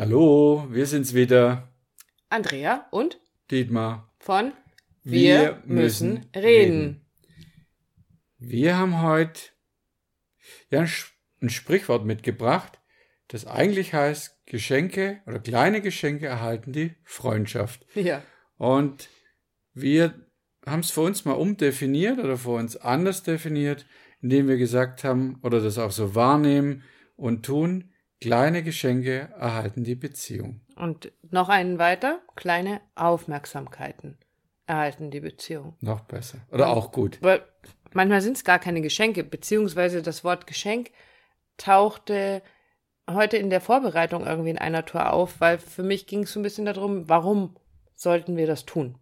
Hallo, wir sind's wieder. Andrea und Dietmar. Von Wir, wir müssen, reden. reden. Wir haben heute ja, ein Sprichwort mitgebracht, das eigentlich heißt, Geschenke oder kleine Geschenke erhalten die Freundschaft. Ja. Und wir haben es für uns mal umdefiniert oder für uns anders definiert, indem wir gesagt haben oder das auch so wahrnehmen und tun, kleine Geschenke erhalten die Beziehung. Und noch einen weiter, kleine Aufmerksamkeiten erhalten die Beziehung. Noch besser. Oder und, auch gut. Weil manchmal sind es gar keine Geschenke, beziehungsweise das Wort Geschenk tauchte heute in der Vorbereitung irgendwie in einer Tour auf, weil für mich ging es so ein bisschen darum, warum sollten wir das tun?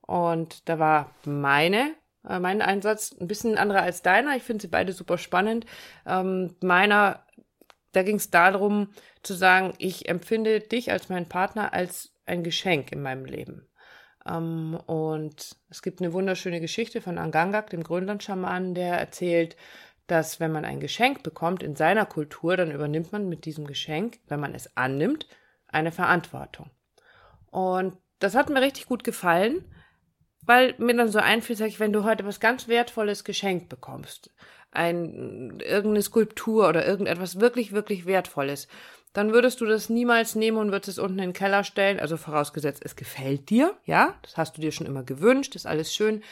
Und da war meine, äh, mein Einsatz ein bisschen anderer als deiner. Ich finde sie beide super spannend. Ähm, meiner, da ging es darum zu sagen, ich empfinde dich als meinen Partner als ein Geschenk in meinem Leben. Ähm, und es gibt eine wunderschöne Geschichte von Angangak, dem Grönland-Schamanen, der erzählt, dass wenn man ein Geschenk bekommt in seiner Kultur, dann übernimmt man mit diesem Geschenk, wenn man es annimmt, eine Verantwortung. Und das hat mir richtig gut gefallen, weil mir dann so einfiel, sag ich, wenn du heute was ganz Wertvolles geschenkt bekommst, ein, irgendeine Skulptur oder irgendetwas wirklich, wirklich Wertvolles, dann würdest du das niemals nehmen und würdest es unten in den Keller stellen, also vorausgesetzt, es gefällt dir, ja, das hast du dir schon immer gewünscht, ist alles schön,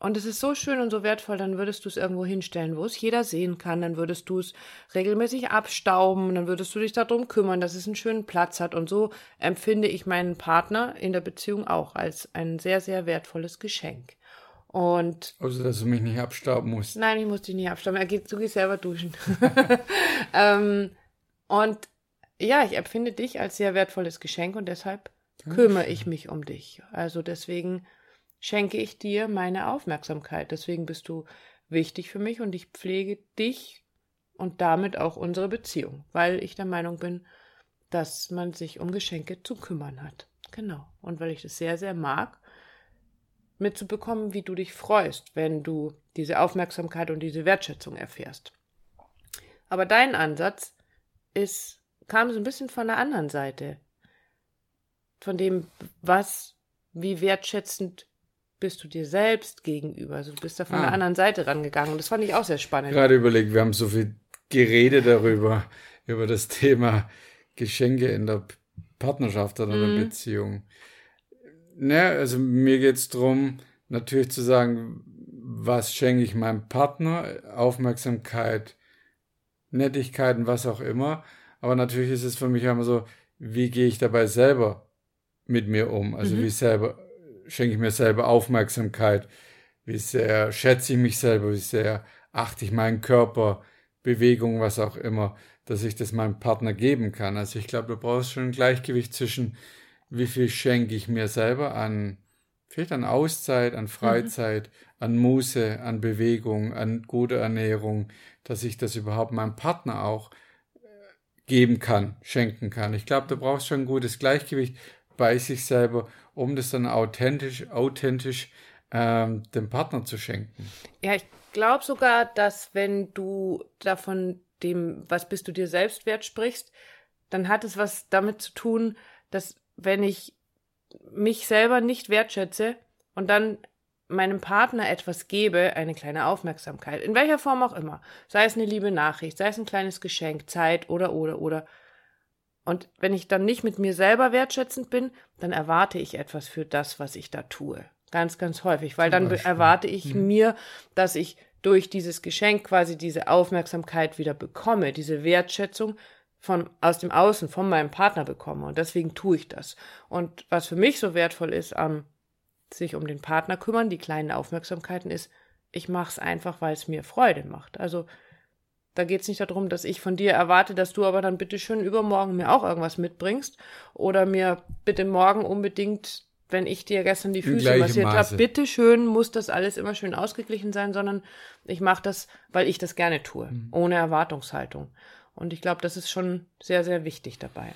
und es ist so schön und so wertvoll, dann würdest du es irgendwo hinstellen, wo es jeder sehen kann, dann würdest du es regelmäßig abstauben, dann würdest du dich darum kümmern, dass es einen schönen Platz hat. Und so empfinde ich meinen Partner in der Beziehung auch als ein sehr, sehr wertvolles Geschenk. Und also, dass du mich nicht abstauben musst. Nein, ich muss dich nicht abstauben. Er geht, du gehst selber duschen. ähm, und ja, ich empfinde dich als sehr wertvolles Geschenk und deshalb kümmere ich mich um dich. Also deswegen schenke ich dir meine Aufmerksamkeit. Deswegen bist du wichtig für mich und ich pflege dich und damit auch unsere Beziehung, weil ich der Meinung bin, dass man sich um Geschenke zu kümmern hat. Genau. Und weil ich das sehr, sehr mag, mitzubekommen, wie du dich freust, wenn du diese Aufmerksamkeit und diese Wertschätzung erfährst. Aber dein Ansatz ist, kam so ein bisschen von der anderen Seite. Von dem, was, wie wertschätzend bist du dir selbst gegenüber. Also du bist da von ah. der anderen Seite rangegangen. Und das fand ich auch sehr spannend. Gerade überlegt, wir haben so viel geredet darüber, über das Thema Geschenke in der Partnerschaft oder in der mhm. Beziehung. Ne, also mir geht es darum, natürlich zu sagen, was schenke ich meinem Partner, Aufmerksamkeit, Nettigkeiten, was auch immer. Aber natürlich ist es für mich immer so, wie gehe ich dabei selber mit mir um? Also mhm. wie selber schenke ich mir selber Aufmerksamkeit, wie sehr schätze ich mich selber, wie sehr achte ich meinen Körper, Bewegung, was auch immer, dass ich das meinem Partner geben kann. Also ich glaube, du brauchst schon ein Gleichgewicht zwischen, wie viel schenke ich mir selber an, vielleicht an Auszeit, an Freizeit, mhm. an Muße, an Bewegung, an gute Ernährung, dass ich das überhaupt meinem Partner auch äh, geben kann, schenken kann. Ich glaube, du brauchst schon ein gutes Gleichgewicht bei sich selber, um das dann authentisch, authentisch ähm, dem Partner zu schenken. Ja, ich glaube sogar, dass wenn du davon dem, was bist du dir selbst wert sprichst, dann hat es was damit zu tun, dass wenn ich mich selber nicht wertschätze und dann meinem Partner etwas gebe, eine kleine Aufmerksamkeit, in welcher Form auch immer, sei es eine liebe Nachricht, sei es ein kleines Geschenk, Zeit oder oder oder, und wenn ich dann nicht mit mir selber wertschätzend bin, dann erwarte ich etwas für das, was ich da tue. Ganz, ganz häufig, weil dann erwarte ich mhm. mir, dass ich durch dieses Geschenk quasi diese Aufmerksamkeit wieder bekomme, diese Wertschätzung von aus dem Außen, von meinem Partner bekomme. Und deswegen tue ich das. Und was für mich so wertvoll ist, am sich um den Partner kümmern, die kleinen Aufmerksamkeiten, ist, ich mache es einfach, weil es mir Freude macht. Also da geht es nicht darum, dass ich von dir erwarte, dass du aber dann bitte schön übermorgen mir auch irgendwas mitbringst oder mir bitte morgen unbedingt, wenn ich dir gestern die Füße massiert habe, bitte schön muss das alles immer schön ausgeglichen sein, sondern ich mache das, weil ich das gerne tue, mhm. ohne Erwartungshaltung. Und ich glaube, das ist schon sehr, sehr wichtig dabei.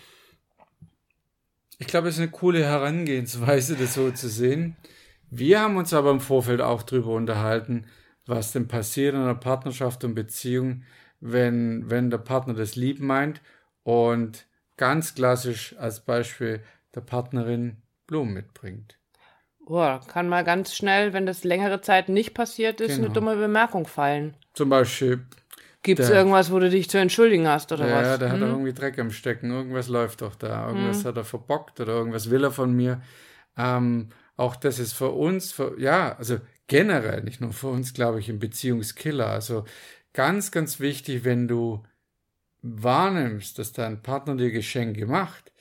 Ich glaube, es ist eine coole Herangehensweise, das so zu sehen. Wir haben uns aber im Vorfeld auch darüber unterhalten, was denn passiert in einer Partnerschaft und Beziehung, wenn, wenn der Partner das lieb meint und ganz klassisch als Beispiel der Partnerin Blumen mitbringt. Boah, kann mal ganz schnell, wenn das längere Zeit nicht passiert ist, genau. eine dumme Bemerkung fallen. Zum Beispiel. Gibt es irgendwas, wo du dich zu entschuldigen hast oder ja, was? Ja, der hm? hat irgendwie Dreck am Stecken. Irgendwas läuft doch da. Irgendwas hm. hat er verbockt oder irgendwas will er von mir. Ähm, auch das ist für uns, für, ja, also generell, nicht nur für uns, glaube ich, ein Beziehungskiller. Also ganz, ganz wichtig, wenn du wahrnimmst, dass dein Partner dir Geschenke macht,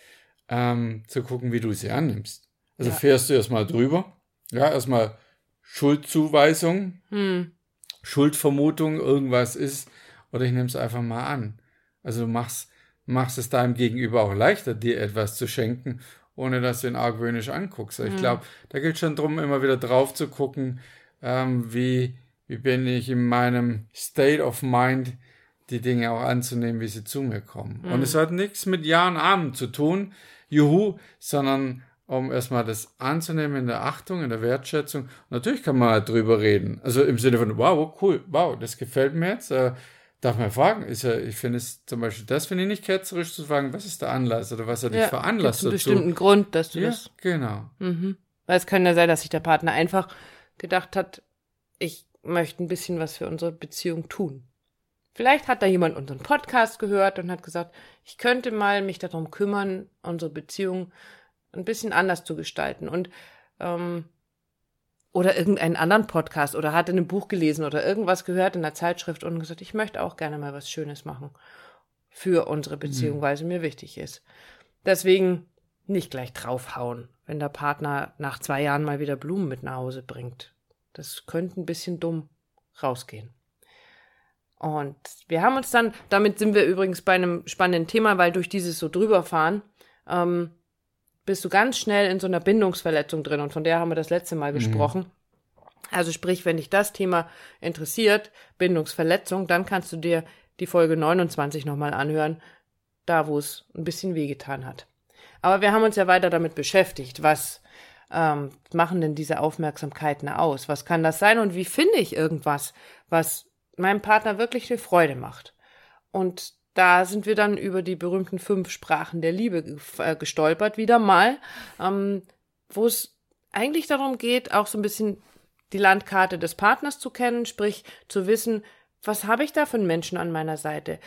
ähm, zu gucken, wie du sie annimmst. Also ja. fährst du erstmal drüber, ja, erstmal Schuldzuweisung, hm. Schuldvermutung, irgendwas ist, oder ich nehme es einfach mal an. Also du machst, machst es deinem Gegenüber auch leichter, dir etwas zu schenken, ohne dass du ihn argwöhnisch anguckst. Ich hm. glaube, da gilt schon darum, immer wieder drauf zu gucken, ähm, wie, wie bin ich in meinem State of Mind, die Dinge auch anzunehmen, wie sie zu mir kommen. Mhm. Und es hat nichts mit Ja und Amen zu tun, juhu, sondern um erstmal das anzunehmen in der Achtung, in der Wertschätzung. natürlich kann man halt drüber reden. Also im Sinne von, wow, cool, wow, das gefällt mir jetzt. Äh, darf man fragen, ist ja, ich finde es zum Beispiel, das finde ich nicht ketzerisch zu fragen, was ist der Anlass oder was hat dich ja, veranlasst dazu? einen bestimmten Grund, dass du ja, das. Genau. Mhm. Weil es kann ja sein, dass sich der Partner einfach gedacht hat, ich möchte ein bisschen was für unsere Beziehung tun. Vielleicht hat da jemand unseren Podcast gehört und hat gesagt, ich könnte mal mich darum kümmern, unsere Beziehung ein bisschen anders zu gestalten. Und ähm, oder irgendeinen anderen Podcast oder hat in einem Buch gelesen oder irgendwas gehört in der Zeitschrift und gesagt, ich möchte auch gerne mal was Schönes machen für unsere Beziehung, mhm. weil es mir wichtig ist. Deswegen nicht gleich draufhauen, wenn der Partner nach zwei Jahren mal wieder Blumen mit nach Hause bringt. Das könnte ein bisschen dumm rausgehen. Und wir haben uns dann, damit sind wir übrigens bei einem spannenden Thema, weil durch dieses so drüberfahren, ähm, bist du ganz schnell in so einer Bindungsverletzung drin. Und von der haben wir das letzte Mal mhm. gesprochen. Also sprich, wenn dich das Thema interessiert, Bindungsverletzung, dann kannst du dir die Folge 29 nochmal anhören, da wo es ein bisschen wehgetan hat. Aber wir haben uns ja weiter damit beschäftigt, was ähm, machen denn diese Aufmerksamkeiten aus? Was kann das sein und wie finde ich irgendwas, was meinem Partner wirklich viel Freude macht. Und da sind wir dann über die berühmten fünf Sprachen der Liebe äh, gestolpert, wieder mal, ähm, wo es eigentlich darum geht, auch so ein bisschen die Landkarte des Partners zu kennen, sprich zu wissen, was habe ich da für Menschen an meiner Seite?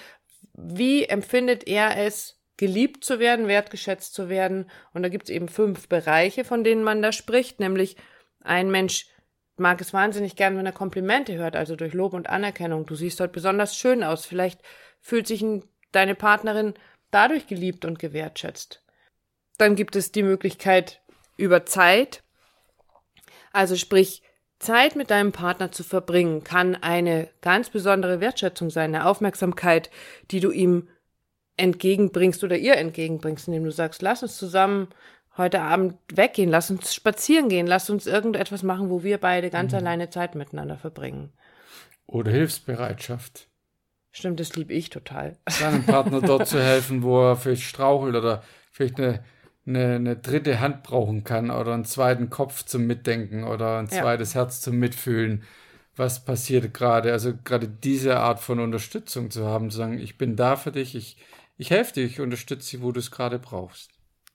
Wie empfindet er es, geliebt zu werden, wertgeschätzt zu werden? Und da gibt es eben fünf Bereiche, von denen man da spricht, nämlich ein Mensch mag es wahnsinnig gern, wenn er Komplimente hört, also durch Lob und Anerkennung. Du siehst heute besonders schön aus. Vielleicht fühlt sich deine Partnerin dadurch geliebt und gewertschätzt. Dann gibt es die Möglichkeit über Zeit. Also sprich, Zeit mit deinem Partner zu verbringen kann eine ganz besondere Wertschätzung sein, eine Aufmerksamkeit, die du ihm entgegenbringst oder ihr entgegenbringst, indem du sagst, lass uns zusammen heute Abend weggehen, lass uns spazieren gehen, lass uns irgendetwas machen, wo wir beide ganz mhm. alleine Zeit miteinander verbringen. Oder Hilfsbereitschaft. Stimmt, das liebe ich total. Seinem Partner dort zu helfen, wo er vielleicht strauchelt oder vielleicht eine, eine, eine, dritte Hand brauchen kann oder einen zweiten Kopf zum Mitdenken oder ein zweites ja. Herz zum Mitfühlen. Was passiert gerade? Also gerade diese Art von Unterstützung zu haben, zu sagen, ich bin da für dich, ich, ich helfe dir, ich unterstütze dich, wo du es gerade brauchst.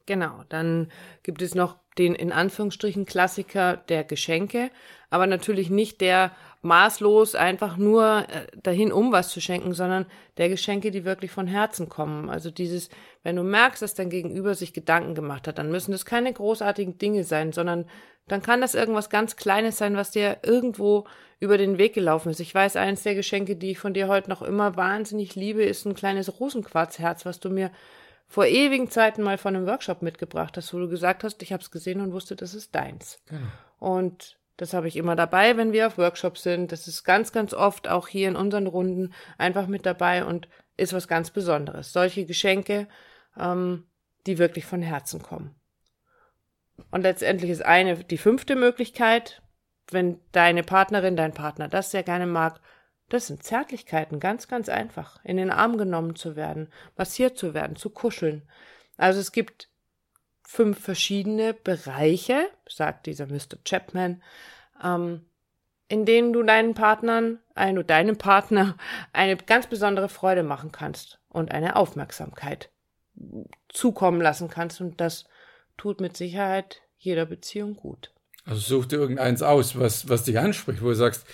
Genau, dann gibt es noch den in Anführungsstrichen Klassiker der Geschenke, aber natürlich nicht der maßlos einfach nur äh, dahin, um was zu schenken, sondern der Geschenke, die wirklich von Herzen kommen. Also dieses, wenn du merkst, dass dein Gegenüber sich Gedanken gemacht hat, dann müssen das keine großartigen Dinge sein, sondern dann kann das irgendwas ganz Kleines sein, was dir irgendwo über den Weg gelaufen ist. Ich weiß, eines der Geschenke, die ich von dir heute noch immer wahnsinnig liebe, ist ein kleines Rosenquarzherz, was du mir vor ewigen Zeiten mal von einem Workshop mitgebracht hast, wo du gesagt hast, ich habe es gesehen und wusste, das ist deins. Genau. Und das habe ich immer dabei, wenn wir auf Workshops sind. Das ist ganz, ganz oft auch hier in unseren Runden einfach mit dabei und ist was ganz Besonderes. Solche Geschenke, ähm, die wirklich von Herzen kommen. Und letztendlich ist eine die fünfte Möglichkeit, wenn deine Partnerin, dein Partner das sehr gerne mag, das sind Zärtlichkeiten, ganz, ganz einfach. In den Arm genommen zu werden, massiert zu werden, zu kuscheln. Also es gibt fünf verschiedene Bereiche, sagt dieser Mr. Chapman, ähm, in denen du deinen Partnern, ein, deinem Partner eine ganz besondere Freude machen kannst und eine Aufmerksamkeit zukommen lassen kannst. Und das tut mit Sicherheit jeder Beziehung gut. Also such dir irgendeins aus, was, was dich anspricht, wo du sagst,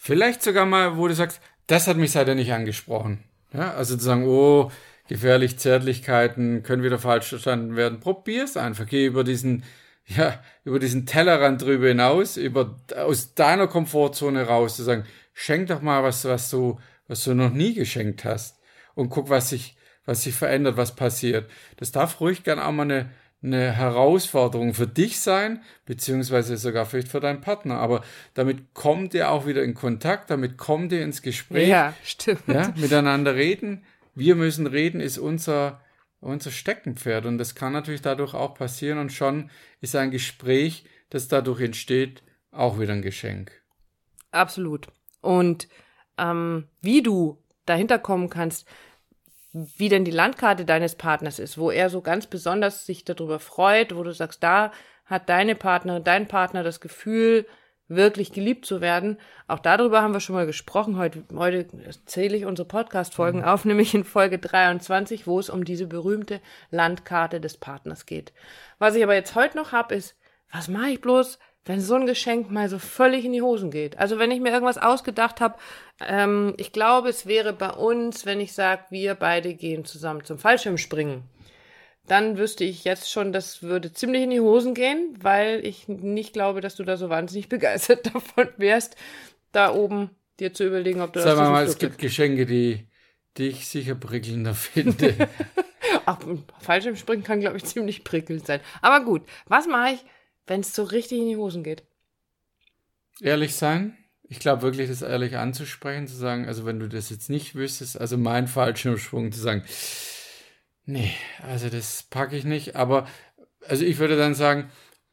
vielleicht sogar mal, wo du sagst, das hat mich seitdem nicht angesprochen. Ja, also zu sagen, oh, gefährlich Zärtlichkeiten können wieder falsch verstanden werden. Probier's einfach. Geh über diesen, ja, über diesen Tellerrand drüber hinaus, über, aus deiner Komfortzone raus, zu sagen, schenk doch mal was, was du, was du noch nie geschenkt hast. Und guck, was sich, was sich verändert, was passiert. Das darf ruhig gern auch mal eine, eine Herausforderung für dich sein, beziehungsweise sogar vielleicht für deinen Partner. Aber damit kommt ihr auch wieder in Kontakt, damit kommt ihr ins Gespräch. Ja, stimmt. Ja, miteinander reden. Wir müssen reden, ist unser, unser Steckenpferd. Und das kann natürlich dadurch auch passieren. Und schon ist ein Gespräch, das dadurch entsteht, auch wieder ein Geschenk. Absolut. Und ähm, wie du dahinter kommen kannst, wie denn die Landkarte deines Partners ist, wo er so ganz besonders sich darüber freut, wo du sagst, da hat deine Partnerin, dein Partner das Gefühl, wirklich geliebt zu werden. Auch darüber haben wir schon mal gesprochen. Heute, heute zähle ich unsere Podcast-Folgen mhm. auf, nämlich in Folge 23, wo es um diese berühmte Landkarte des Partners geht. Was ich aber jetzt heute noch habe, ist, was mache ich bloß, wenn so ein Geschenk mal so völlig in die Hosen geht. Also wenn ich mir irgendwas ausgedacht habe, ähm, ich glaube, es wäre bei uns, wenn ich sage, wir beide gehen zusammen zum Fallschirmspringen, dann wüsste ich jetzt schon, das würde ziemlich in die Hosen gehen, weil ich nicht glaube, dass du da so wahnsinnig begeistert davon wärst, da oben dir zu überlegen, ob du Sag das Sag mal, es gibt Geschenke, die, die ich sicher prickelnder finde. Ach, Fallschirmspringen kann, glaube ich, ziemlich prickelnd sein. Aber gut, was mache ich? Wenn es so richtig in die Hosen geht? Ehrlich sein. Ich glaube wirklich, das ehrlich anzusprechen, zu sagen, also wenn du das jetzt nicht wüsstest, also mein Fallschirmsprung zu sagen, nee, also das packe ich nicht, aber also ich würde dann sagen,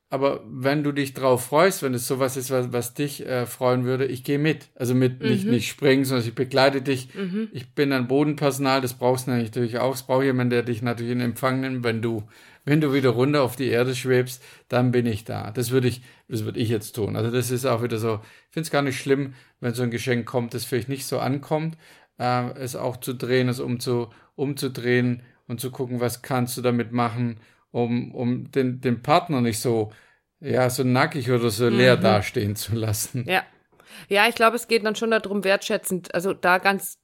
aber wenn du dich drauf freust, wenn es sowas ist, was, was dich äh, freuen würde, ich gehe mit. Also mit mhm. nicht, nicht springen, sondern ich begleite dich. Mhm. Ich bin ein Bodenpersonal, das brauchst du natürlich auch. Es braucht jemand, der dich natürlich in Empfang nimmt, wenn du wenn du wieder runter auf die Erde schwebst, dann bin ich da. Das würde ich, das würde ich jetzt tun. Also das ist auch wieder so, ich finde es gar nicht schlimm, wenn so ein Geschenk kommt, das vielleicht nicht so ankommt, äh, es auch zu drehen, es umzu, umzudrehen und zu gucken, was kannst du damit machen, um, um den, den Partner nicht so, ja, so nackig oder so leer mhm. dastehen zu lassen. Ja. Ja, ich glaube, es geht dann schon darum, wertschätzend, also da ganz,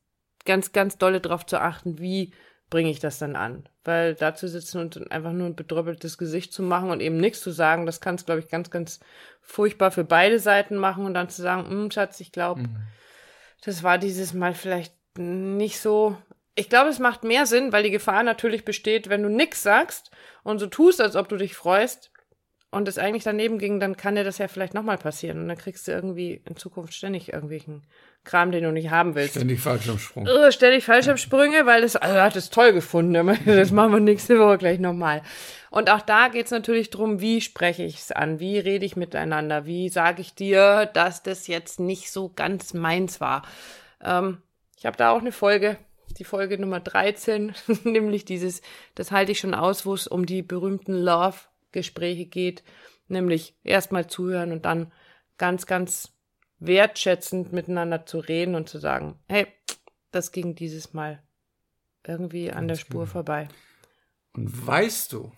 ganz, ganz dolle drauf zu achten, wie bringe ich das dann an? Weil da zu sitzen und einfach nur ein bedröppeltes Gesicht zu machen und eben nichts zu sagen, das kann es, glaube ich, ganz, ganz furchtbar für beide Seiten machen und dann zu sagen, hm, Schatz, ich glaube, mhm. das war dieses Mal vielleicht nicht so. Ich glaube, es macht mehr Sinn, weil die Gefahr natürlich besteht, wenn du nichts sagst und so tust, als ob du dich freust, und es eigentlich daneben ging, dann kann dir das ja vielleicht nochmal passieren. Und dann kriegst du irgendwie in Zukunft ständig irgendwelchen Kram, den du nicht haben willst. Ständig Fallschirmsprung. Oh, ständig Fallschirmsprünge, weil das, also hat es toll gefunden. Das machen wir nächste Woche gleich nochmal. Und auch da geht es natürlich drum, wie spreche ich es an? Wie rede ich miteinander? Wie sage ich dir, dass das jetzt nicht so ganz meins war? Ähm, ich habe da auch eine Folge, die Folge Nummer 13, nämlich dieses, das halte ich schon aus, wo es um die berühmten Love Gespräche geht, nämlich erstmal zuhören und dann ganz, ganz wertschätzend miteinander zu reden und zu sagen, hey, das ging dieses Mal irgendwie an der Spur genau. vorbei. Und weißt du,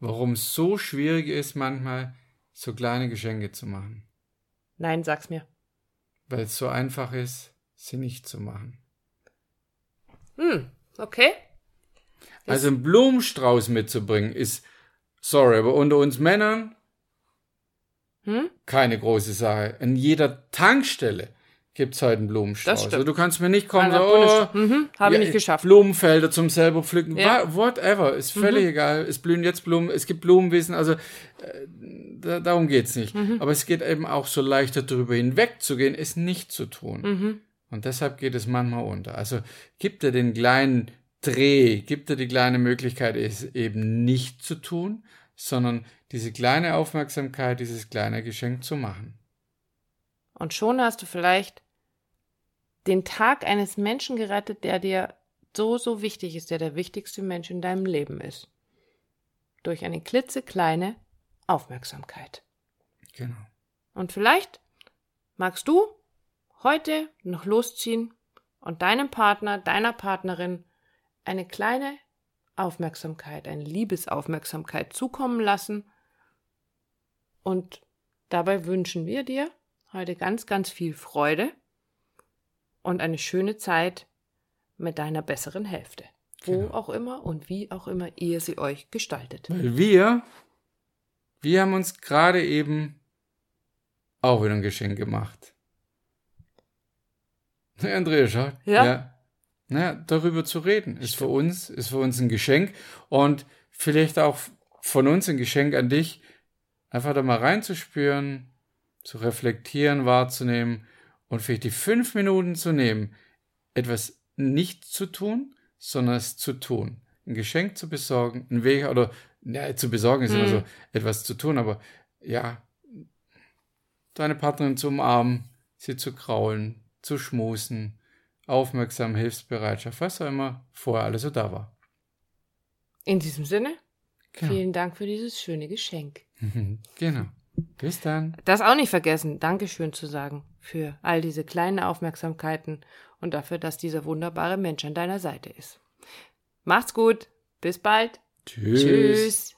warum es so schwierig ist, manchmal so kleine Geschenke zu machen? Nein, sag's mir. Weil es so einfach ist, sie nicht zu machen. Hm, okay. Also einen Blumenstrauß mitzubringen ist Sorry, aber unter uns Männern hm? keine große Sache. In jeder Tankstelle gibt es heute einen Blumenstrauß. Also du kannst mir nicht kommen, so, oh, mhm, habe ja, ich nicht geschafft. Blumenfelder zum selber pflücken, ja. whatever, ist völlig mhm. egal. Es blühen jetzt Blumen, es gibt Blumenwiesen, also äh, da, darum geht's nicht. Mhm. Aber es geht eben auch so leichter darüber hinwegzugehen, es nicht zu tun. Und deshalb geht es manchmal unter. Also gibt er den kleinen Dreh, gibt er die kleine Möglichkeit, es eben nicht zu tun, sondern diese kleine Aufmerksamkeit, dieses kleine Geschenk zu machen. Und schon hast du vielleicht den Tag eines Menschen gerettet, der dir so, so wichtig ist, der der wichtigste Mensch in deinem Leben ist. Durch eine klitzekleine Aufmerksamkeit. Genau. Und vielleicht magst du heute noch losziehen und deinem Partner, deiner Partnerin eine kleine Aufmerksamkeit, eine Liebesaufmerksamkeit zukommen lassen. Und dabei wünschen wir dir heute ganz, ganz viel Freude und eine schöne Zeit mit deiner besseren Hälfte. Wo Genau. auch immer und wie auch immer ihr sie euch gestaltet. Weil wir, wir haben uns gerade eben auch wieder ein Geschenk gemacht. Na, Andrea, schau. Ja. Naja, darüber zu reden, ist für uns, ist für uns ein Geschenk und vielleicht auch von uns ein Geschenk an dich, einfach da mal reinzuspüren, zu reflektieren, wahrzunehmen und vielleicht die fünf Minuten zu nehmen, etwas nicht zu tun, sondern es zu tun. Ein Geschenk zu besorgen, ein Weg, oder ja, zu besorgen ist immer Hm. so, etwas zu tun, aber ja, deine Partnerin zu umarmen, sie zu kraulen, zu schmusen, aufmerksam, Hilfsbereitschaft, was auch immer vorher alles so da war. In diesem Sinne, Genau. vielen Dank für dieses schöne Geschenk. genau. Bis dann. Das auch nicht vergessen, Dankeschön zu sagen für all diese kleinen Aufmerksamkeiten und dafür, dass dieser wunderbare Mensch an deiner Seite ist. Macht's gut, bis bald. Tschüss. Tschüss.